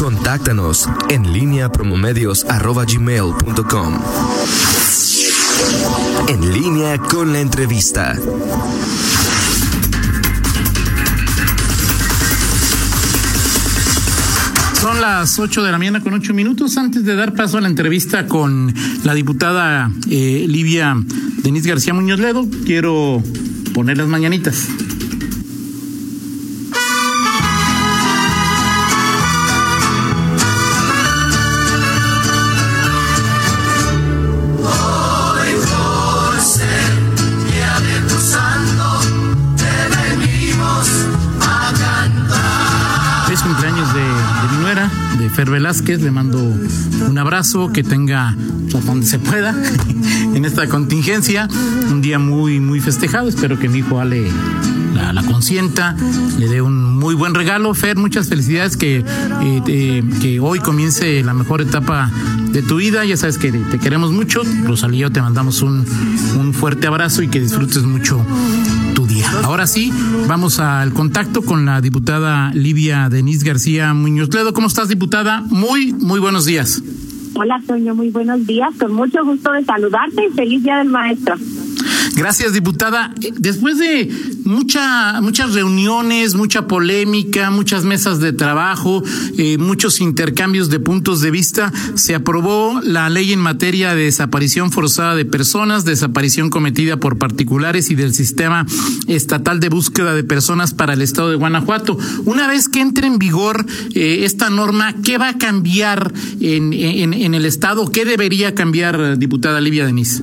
Contáctanos en línea promomedios.com. En línea con la entrevista. Son las 8 de la mañana con 8 minutos. Antes de dar paso a la entrevista con la diputada eh, Livia Denise García Muñoz Ledo, quiero poner las mañanitas. Velázquez. Le mando un abrazo, que tenga donde se pueda en esta contingencia. Un día muy, muy festejado. Espero que mi hijo Ale la, consienta, le dé un muy buen regalo. Fer, muchas felicidades. Que, eh, que hoy comience la mejor etapa de tu vida. Ya sabes que te queremos mucho. Rosalía, te mandamos un, un fuerte abrazo y que disfrutes mucho. Ahora sí, vamos al contacto con la diputada Livia Denise García Muñoz Ledo. ¿Cómo estás, diputada? Muy, muy buenos días. Hola, Toño, muy buenos días. Con mucho gusto de saludarte y feliz Día del Maestro. Gracias, diputada. Después de mucha, muchas reuniones, mucha polémica, muchas mesas de trabajo, eh, muchos intercambios de puntos de vista, se aprobó la ley en materia de desaparición forzada de personas, desaparición cometida por particulares y del sistema estatal de búsqueda de personas para el estado de Guanajuato. Una vez que entre en vigor eh, esta norma, ¿qué va a cambiar en, en, en el estado? ¿Qué debería cambiar, diputada Livia Denise?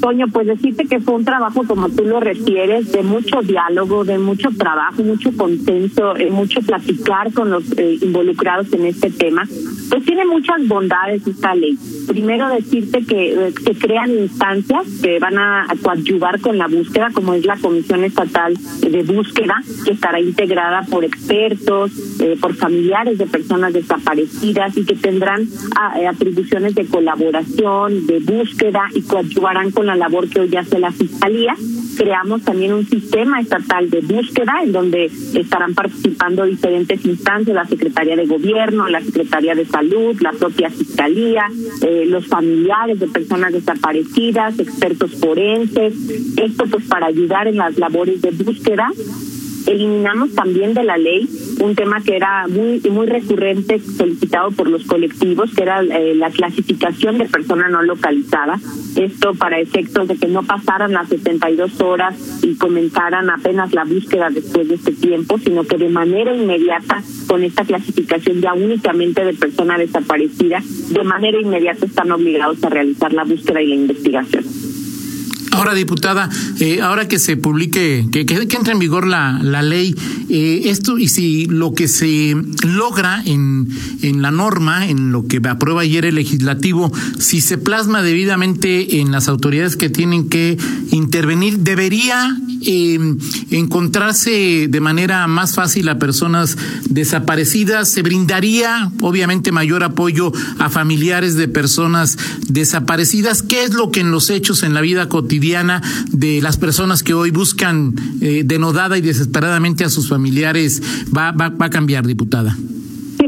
Toño, pues decirte que fue un trabajo, como tú lo refieres, de mucho diálogo, de mucho trabajo, mucho consenso, eh, mucho platicar con los eh, involucrados en este tema. Pues tiene muchas bondades esta ley. Primero decirte que eh, se crean instancias que van a, coadyuvar con la búsqueda, como es la Comisión Estatal de Búsqueda, que estará integrada por expertos, eh, por familiares de personas desaparecidas y que tendrán ah, eh, atribuciones de colaboración, de búsqueda y coadyuvarán con la labor que hoy hace la Fiscalía. Creamos también un sistema estatal de búsqueda en donde estarán participando diferentes instancias, la Secretaría de Gobierno, la Secretaría de Salud, la propia Fiscalía, eh, los familiares de personas desaparecidas, expertos forenses. Esto pues para ayudar en las labores de búsqueda eliminamos también de la ley un tema que era muy muy recurrente solicitado por los colectivos que era eh, la clasificación de persona no localizada. Esto para efectos de que no pasaran las 72 horas y comenzaran apenas la búsqueda después de este tiempo sino que de manera inmediata con esta clasificación ya únicamente de persona desaparecida de manera inmediata están obligados a realizar la búsqueda y la investigación Ahora, diputada, eh, ahora que se publique, que, que, que entre en vigor la, la ley, eh, esto y si lo que se logra en, en la norma, en lo que aprueba ayer el legislativo, si se plasma debidamente en las autoridades que tienen que intervenir, debería eh, encontrarse de manera más fácil a personas desaparecidas, se brindaría obviamente mayor apoyo a familiares de personas desaparecidas. ¿Qué es lo que en los hechos, en la vida cotidiana de las personas que hoy buscan eh, denodada y desesperadamente a sus familiares va, va, va a cambiar, diputada?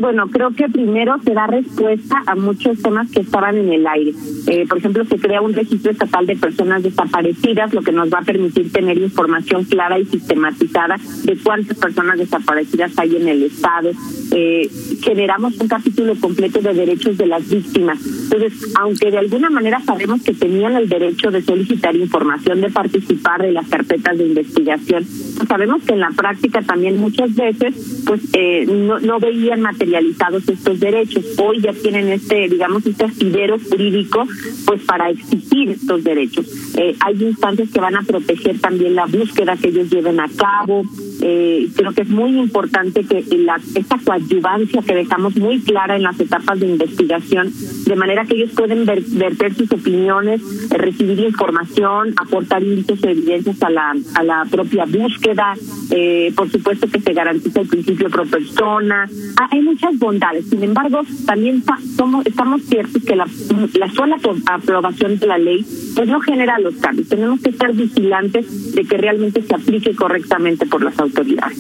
Bueno, creo que primero se da respuesta a muchos temas que estaban en el aire. Eh, por ejemplo, se crea un registro estatal de personas desaparecidas, lo que nos va a permitir tener información clara y sistematizada de cuántas personas desaparecidas hay en el Estado. Eh, generamos un capítulo completo de derechos de las víctimas. Entonces, aunque de alguna manera sabemos que tenían el derecho de solicitar información, de participar de las carpetas de investigación, pues sabemos que en la práctica también muchas veces pues eh, no, no veían materializados estos derechos. Hoy ya tienen este, digamos, este asidero jurídico pues para exigir estos derechos. Eh, hay instancias que van a proteger también la búsqueda que ellos lleven a cabo. Eh, creo que es muy importante que la, esta coadyuvancia que dejamos muy clara en las etapas de investigación, de manera que ellos pueden ver, verter sus opiniones, eh, recibir información, aportar índices de evidencias a la, a la propia búsqueda, eh, por supuesto que se garantiza el principio pro persona. Ah, hay bondades, sin embargo, también somos, estamos ciertos que la, la sola aprobación de la ley pues no genera los cambios. Tenemos que estar vigilantes de que realmente se aplique correctamente por las autoridades.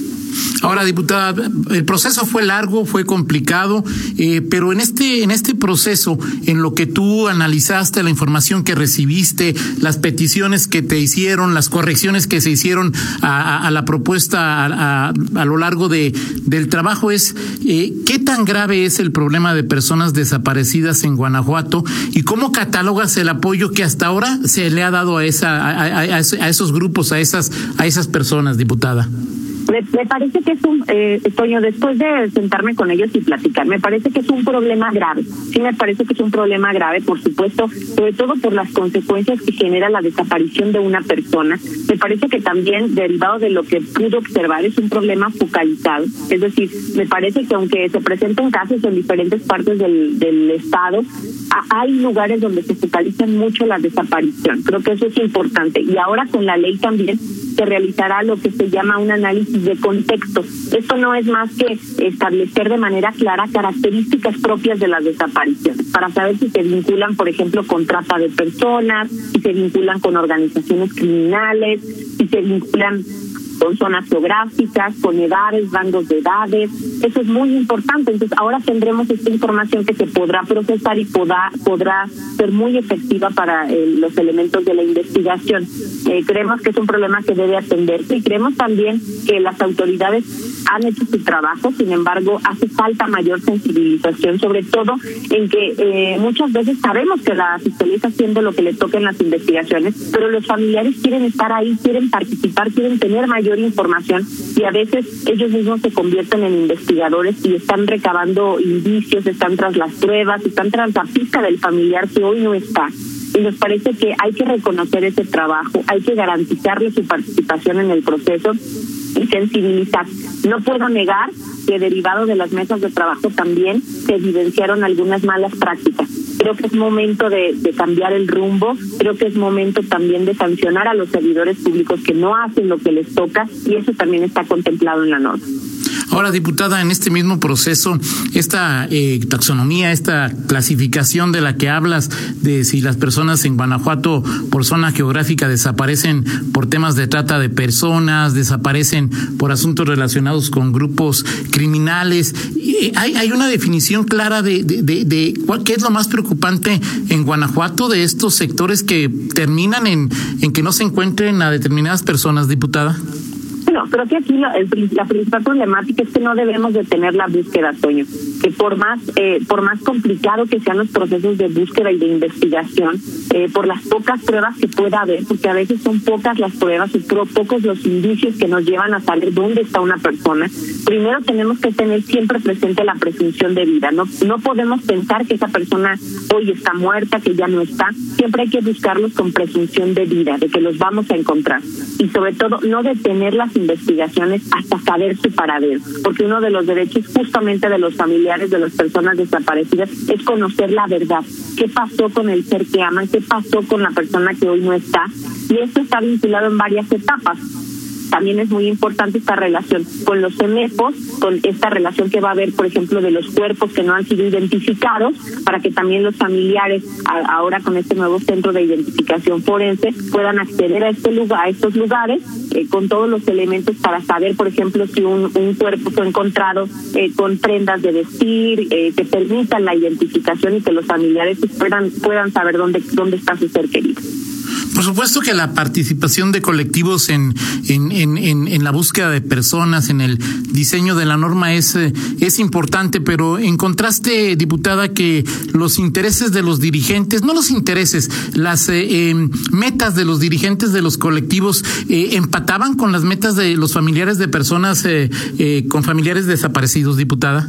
Ahora, diputada, el proceso fue largo, fue complicado, eh, pero en este, en este proceso, en lo que tú analizaste, la información que recibiste, las peticiones que te hicieron, las correcciones que se hicieron a, la propuesta a, lo largo de, del trabajo, es eh, tan grave es el problema de personas desaparecidas en Guanajuato y cómo catalogas el apoyo que hasta ahora se le ha dado a, esa, a, esos grupos, a esas, a esas personas, diputada. Me, parece que es un, eh, después de sentarme con ellos y platicar, me parece que es un problema grave. Sí, me parece que es un problema grave, por supuesto, sobre todo por las consecuencias que genera la desaparición de una persona. Me parece que también, derivado de lo que pude observar, es un problema focalizado. Es decir, me parece que aunque se presenten casos en diferentes partes del, del Estado, hay lugares donde se focalizan mucho la desaparición. Creo que eso es importante. Y ahora con la ley también se realizará lo que se llama un análisis de contexto. Esto no es más que establecer de manera clara características propias de las desapariciones, para saber si se vinculan, por ejemplo, con trata de personas, si se vinculan con organizaciones criminales, si se vinculan con zonas geográficas, con edades, rangos de edades. Eso es muy importante. Entonces, ahora tendremos esta información que se podrá procesar y podrá, podrá ser muy efectiva para eh, los elementos de la investigación. Eh, creemos que es un problema que debe atenderse y creemos también que las autoridades han hecho su trabajo, sin embargo, hace falta mayor sensibilización, sobre todo en que eh, muchas veces sabemos que la fiscalía está haciendo lo que le toca en las investigaciones, pero los familiares quieren estar ahí, quieren participar, quieren tener mayor información y a veces ellos mismos se convierten en investigadores y están recabando indicios, están tras las pruebas, están tras la pista del familiar que hoy no está y nos parece que hay que reconocer ese trabajo, hay que garantizarle su participación en el proceso y sensibilizar. No puedo negar que derivado de las mesas de trabajo también se evidenciaron algunas malas prácticas. Creo que es momento de, cambiar el rumbo, creo que es momento también de sancionar a los servidores públicos que no hacen lo que les toca y eso también está contemplado en la norma. Ahora, diputada, en este mismo proceso, esta eh, taxonomía, esta clasificación de la que hablas, de si las personas en Guanajuato por zona geográfica desaparecen por temas de trata de personas, desaparecen por asuntos relacionados con grupos criminales, eh, hay, hay una definición clara de, de qué es lo más preocupante en Guanajuato de estos sectores que terminan en que no se encuentren a determinadas personas, diputada. Creo que aquí la, la, principal problemática es que no debemos detener la búsqueda, Toño. Que por más eh, por más complicado que sean los procesos de búsqueda y de investigación, eh, por las pocas pruebas que pueda haber, porque a veces son pocas las pruebas y pocos los indicios que nos llevan a saber dónde está una persona, primero tenemos que tener siempre presente la presunción de vida. No, no podemos pensar que esa persona hoy está muerta, que ya no está. Siempre hay que buscarlos con presunción de vida, de que los vamos a encontrar. Y sobre todo, no detener las investigaciones hasta saber su paradero, porque uno de los derechos justamente de los familiares de las personas desaparecidas es conocer la verdad, qué pasó con el ser que aman, qué pasó con la persona que hoy no está, y esto está vinculado en varias etapas también es muy importante esta relación con los CEMEFOS, con esta relación que va a haber, por ejemplo, de los cuerpos que no han sido identificados, para que también los familiares, ahora con este nuevo centro de identificación forense, puedan acceder a este lugar, a estos lugares, eh, con todos los elementos para saber, por ejemplo, si un, un cuerpo fue encontrado eh, con prendas de vestir, eh, que permitan la identificación y que los familiares puedan puedan saber dónde dónde está su ser querido. Por supuesto que la participación de colectivos en, en, en, en, la búsqueda de personas, en el diseño de la norma es, eh, es importante, pero encontraste, diputada, que los intereses de los dirigentes, no los intereses, las eh, em, metas de los dirigentes de los colectivos eh, empataban con las metas de los familiares de personas con familiares desaparecidos, diputada.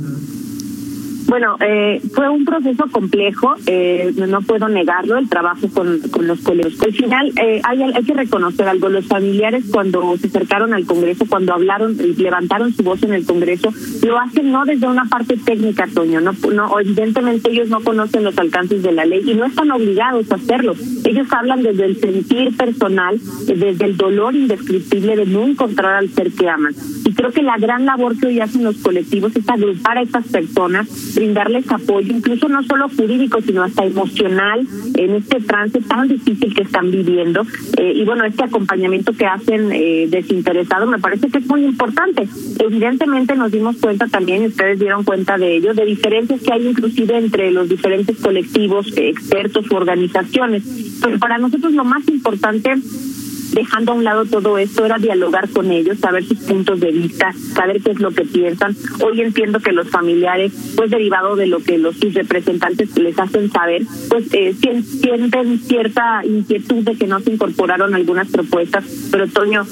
Bueno, eh, fue un proceso complejo, eh, no puedo negarlo, el trabajo con, los colegios. Al final, eh, hay, hay que reconocer algo, los familiares cuando se acercaron al Congreso, cuando hablaron, levantaron su voz en el Congreso, lo hacen no desde una parte técnica, Toño, no, no, evidentemente ellos no conocen los alcances de la ley y no están obligados a hacerlo. Ellos hablan desde el sentir personal, desde el dolor indescriptible de no encontrar al ser que aman. Y creo que la gran labor que hoy hacen los colectivos es agrupar a estas personas, brindarles apoyo, incluso no solo jurídico, sino hasta emocional en este trance tan difícil que están viviendo. Eh, y bueno, este acompañamiento que hacen eh, desinteresado me parece que es muy importante. Evidentemente nos dimos cuenta también, ustedes dieron cuenta de ello, de diferencias que hay inclusive entre los diferentes colectivos, expertos u organizaciones. Pero para nosotros lo más importante dejando a un lado todo esto, era dialogar con ellos, saber sus puntos de vista, saber qué es lo que piensan. Hoy entiendo que los familiares, pues derivado de lo que los sus representantes les hacen saber, pues eh, sienten cierta inquietud de que no se incorporaron algunas propuestas, pero Toño,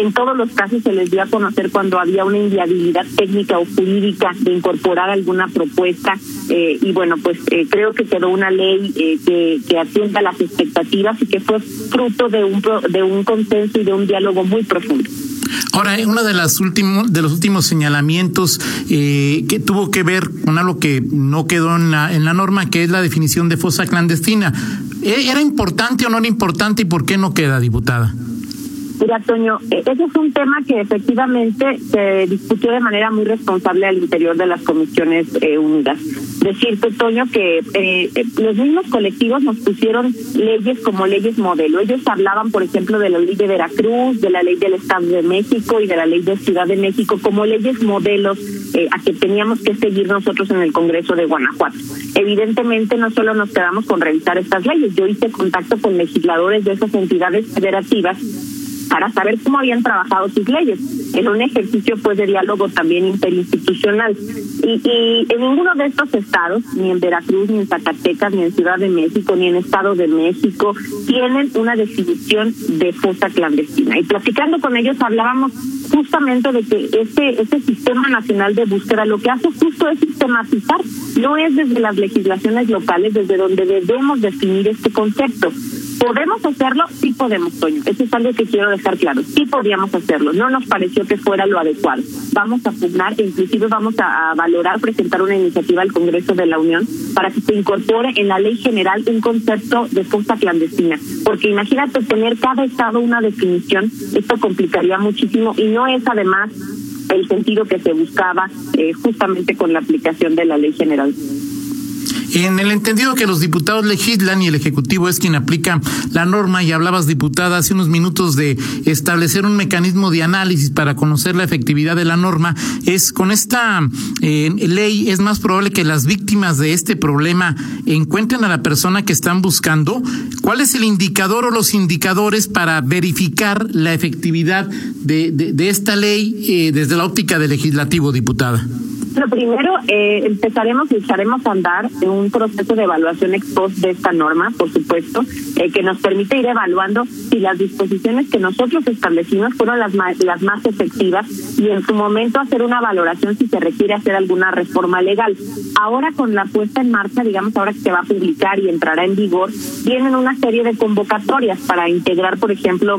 en todos los casos se les dio a conocer cuando había una inviabilidad técnica o jurídica de incorporar alguna propuesta eh, y bueno, pues eh, creo que quedó una ley eh, que, que atienda las expectativas y que fue fruto de un, de un consenso y de un diálogo muy profundo. Ahora, uno de las últimos de los últimos señalamientos que tuvo que ver con algo que no quedó en la, en la norma, que es la definición de fosa clandestina. ¿Era importante o no era importante y por qué no queda, diputada? Mira, Toño, e-, ese es un tema que efectivamente se discutió de manera muy responsable al interior de las comisiones eh, unidas. Decirte, Toño, que eh, eh, los mismos colectivos nos pusieron leyes como leyes modelo. Ellos hablaban, por ejemplo, de la ley de Veracruz, de la ley del Estado de México y de la ley de Ciudad de México como leyes modelos a que teníamos que seguir nosotros en el Congreso de Guanajuato. Evidentemente, no solo nos quedamos con revisar estas leyes. Yo hice contacto con legisladores de esas entidades federativas para saber cómo habían trabajado sus leyes. En un ejercicio pues de diálogo también interinstitucional. Y, y, en ninguno de estos estados ni en Veracruz ni en Zacatecas ni en Ciudad de México ni en Estado de México tienen una definición de fosa clandestina. Y platicando con ellos hablábamos justamente de que este este sistema nacional de búsqueda lo que hace justo es sistematizar. No es desde las legislaciones locales desde donde debemos definir este concepto ¿Podemos hacerlo? Sí podemos, Toño. Eso es algo que quiero dejar claro. Sí podíamos hacerlo. No nos pareció que fuera lo adecuado. Vamos a pugnar e inclusive vamos a, valorar presentar una iniciativa al Congreso de la Unión para que se incorpore en la ley general un concepto de fosa clandestina. Porque imagínate tener cada estado una definición, esto complicaría muchísimo y no es además el sentido que se buscaba eh, justamente con la aplicación de la ley general. En el entendido que los diputados legislan y el Ejecutivo es quien aplica la norma, y hablabas, diputada, hace unos minutos de establecer un mecanismo de análisis para conocer la efectividad de la norma, es con esta eh, ley es más probable que las víctimas de este problema encuentren a la persona que están buscando. ¿Cuál es el indicador o los indicadores para verificar la efectividad de, esta ley eh, desde la óptica del legislativo, diputada? Lo primero, eh, empezaremos y echaremos a andar en un proceso de evaluación ex post de esta norma, por supuesto, eh, que nos permite ir evaluando si las disposiciones que nosotros establecimos fueron las más, las más efectivas y en su momento hacer una valoración si se requiere hacer alguna reforma legal. Ahora con la puesta en marcha, digamos ahora que se va a publicar y entrará en vigor, vienen una serie de convocatorias para integrar, por ejemplo,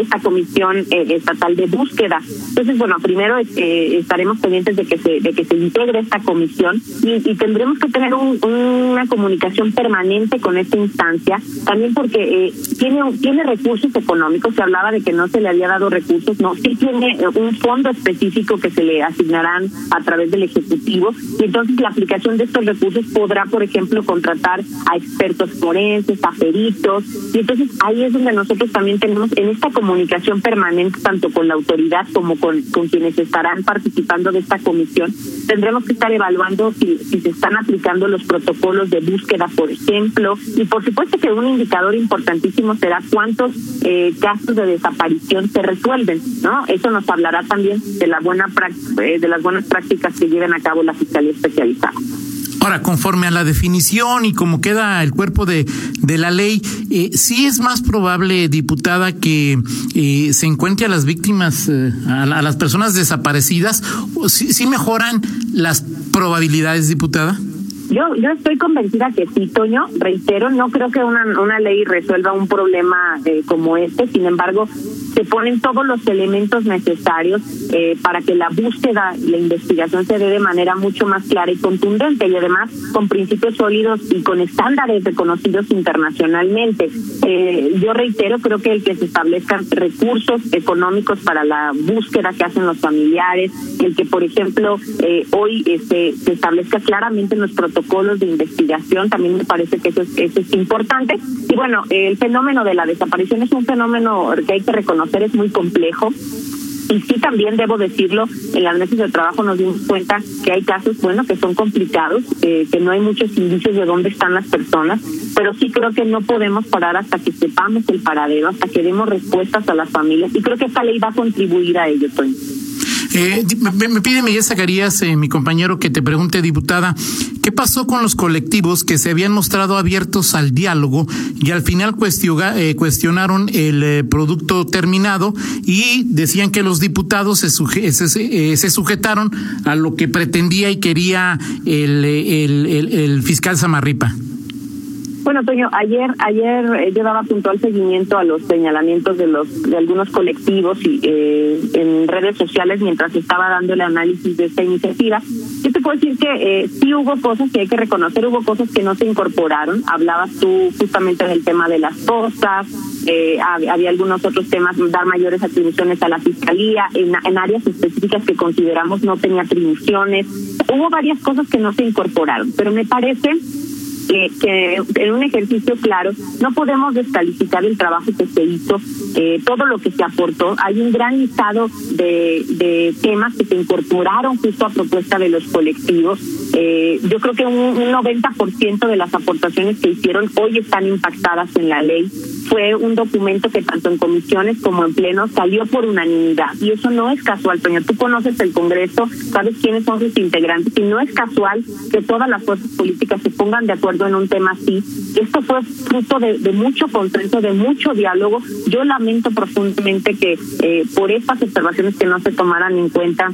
esta comisión eh, estatal de búsqueda. Entonces, bueno, primero eh, estaremos pendientes de que se de que se integre esta comisión y, tendremos que tener una comunicación permanente con esta instancia, también porque eh, tiene tiene recursos económicos. Se hablaba de que no se le había dado recursos, no, sí tiene un fondo específico que se le asignarán a través del ejecutivo y entonces la aplicación de estos recursos podrá, por ejemplo, contratar a expertos forenses, a peritos y entonces ahí es donde nosotros también tenemos en esta comunicación permanente tanto con la autoridad como con, con quienes estarán participando de esta comisión, tendremos que estar evaluando si, si se están aplicando los protocolos de búsqueda, por ejemplo, y por supuesto que un indicador importantísimo será cuántos eh, casos de desaparición se resuelven, ¿no? Eso nos hablará también de la buena eh, de las buenas prácticas que lleven a cabo la fiscalía especializada. Ahora, conforme a la definición y como queda el cuerpo de, de la ley, eh, sí es más probable, diputada, que eh, se encuentre a las víctimas, eh, a, las personas desaparecidas, o sí, mejoran las probabilidades, diputada. Yo, yo estoy convencida que sí, Toño. Reitero, no creo que una, una ley resuelva un problema como este. Sin embargo, se ponen todos los elementos necesarios eh, para que la búsqueda y la investigación se dé de manera mucho más clara y contundente y además con principios sólidos y con estándares reconocidos internacionalmente. Eh, yo reitero, creo que el que se establezcan recursos económicos para la búsqueda que hacen los familiares, el que, por ejemplo, eh, hoy este, se establezca claramente en los protocolos de investigación, también me parece que eso es, eso es importante. Y bueno, el fenómeno de la desaparición es un fenómeno que hay que reconocer, es muy complejo. Y sí, también debo decirlo, en las meses de trabajo nos dimos cuenta que hay casos, bueno, que son complicados, eh, que no hay muchos indicios de dónde están las personas, pero sí creo que no podemos parar hasta que sepamos el paradero, hasta que demos respuestas a las familias. Y creo que esta ley va a contribuir a ello, Toño. Eh, me, pide Miguel Zacarías, eh, mi compañero, que te pregunte, diputada, ¿qué pasó con los colectivos que se habían mostrado abiertos al diálogo y al final eh, cuestionaron el producto terminado y decían que los diputados se, se, sujetaron a lo que pretendía y quería el, el, el fiscal Samarripa? Bueno, Toño, ayer ayer eh, yo daba puntual seguimiento a los señalamientos de los de algunos colectivos y eh, en redes sociales mientras estaba dando el análisis de esta iniciativa. Yo te puedo decir que eh, sí hubo cosas que hay que reconocer, hubo cosas que no se incorporaron. Hablabas tú justamente del tema de las costas, eh, había algunos otros temas, dar mayores atribuciones a la fiscalía en, en áreas específicas que consideramos no tenía atribuciones. Hubo varias cosas que no se incorporaron, pero me parece que, en un ejercicio claro no podemos descalificar el trabajo que se hizo, eh, todo lo que se aportó. Hay un gran listado de, de temas que se incorporaron justo a propuesta de los colectivos. Eh, yo creo que un, un 90% de las aportaciones que hicieron hoy están impactadas en la ley fue un documento que tanto en comisiones como en pleno salió por unanimidad. Y eso no es casual, Toño. Tú conoces el Congreso, sabes quiénes son sus integrantes, y no es casual que todas las fuerzas políticas se pongan de acuerdo en un tema así. Esto fue fruto de, mucho consenso, de mucho diálogo. Yo lamento profundamente que eh, por estas observaciones que no se tomaran en cuenta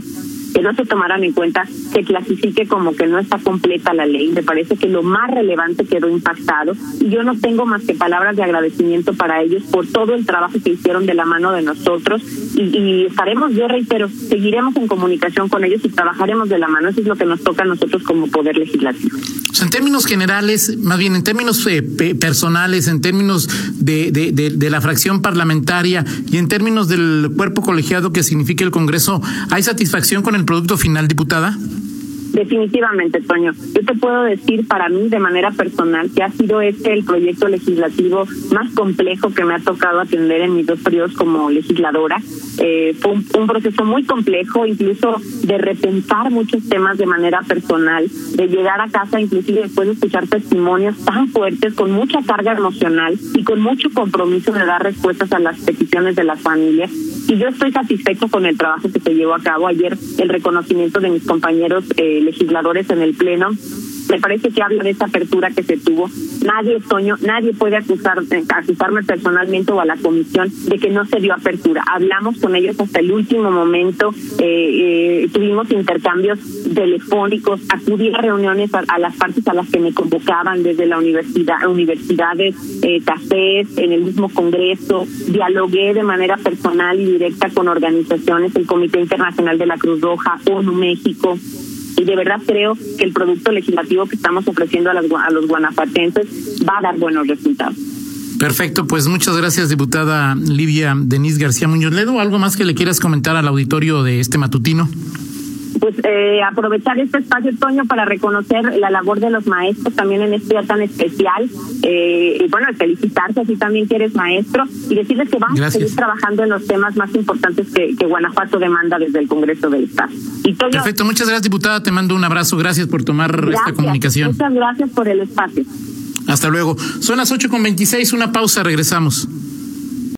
que no se tomaran en cuenta, se clasifique como que no está completa la ley. Me parece que lo más relevante quedó impactado y yo no tengo más que palabras de agradecimiento para ellos por todo el trabajo que hicieron de la mano de nosotros y, y estaremos, yo reitero, seguiremos en comunicación con ellos y trabajaremos de la mano. Eso es lo que nos toca a nosotros como Poder Legislativo. en términos generales, más bien en términos eh, personales, en términos de, de, de la fracción parlamentaria y en términos del cuerpo colegiado que significa el Congreso, ¿hay satisfacción con el producto final, diputada? Definitivamente, Toño. Yo te puedo decir para mí de manera personal que ha sido este el proyecto legislativo más complejo que me ha tocado atender en mis dos periodos como legisladora. Eh, fue un, proceso muy complejo, incluso de repensar muchos temas de manera personal, de llegar a casa inclusive después de escuchar testimonios tan fuertes, con mucha carga emocional y con mucho compromiso de dar respuestas a las peticiones de las familias. Y yo estoy satisfecho con el trabajo que se llevó a cabo ayer, el reconocimiento de mis compañeros. Eh, legisladores en el Pleno me parece que habla de esa apertura que se tuvo. Nadie, Toño, nadie puede acusar, acusarme personalmente o a la comisión de que no se dio apertura. Hablamos con ellos hasta el último momento, eh, eh, tuvimos intercambios telefónicos, acudí a reuniones a, las partes a las que me convocaban desde la universidad, universidades, eh, cafés, en el mismo congreso, dialogué de manera personal y directa con organizaciones, el Comité Internacional de la Cruz Roja, ONU México, y de verdad creo que el producto legislativo que estamos ofreciendo a, a los guanajuatenses va a dar buenos resultados. Perfecto, pues muchas gracias, diputada Livia Denise García Muñoz Ledo. ¿Algo más que le quieras comentar al auditorio de este matutino? Pues eh, aprovechar este espacio, Toño, para reconocer la labor de los maestros también en este día tan especial. Eh, y bueno, felicitarse si también que eres maestro y decirles que vamos a seguir trabajando en los temas más importantes que, Guanajuato demanda desde el Congreso del Estado. Y Perfecto, muchas gracias, diputada. Te mando un abrazo. Gracias por tomar esta comunicación. Muchas gracias por el espacio. Hasta luego. Son las ocho con veintiséis, una pausa, regresamos.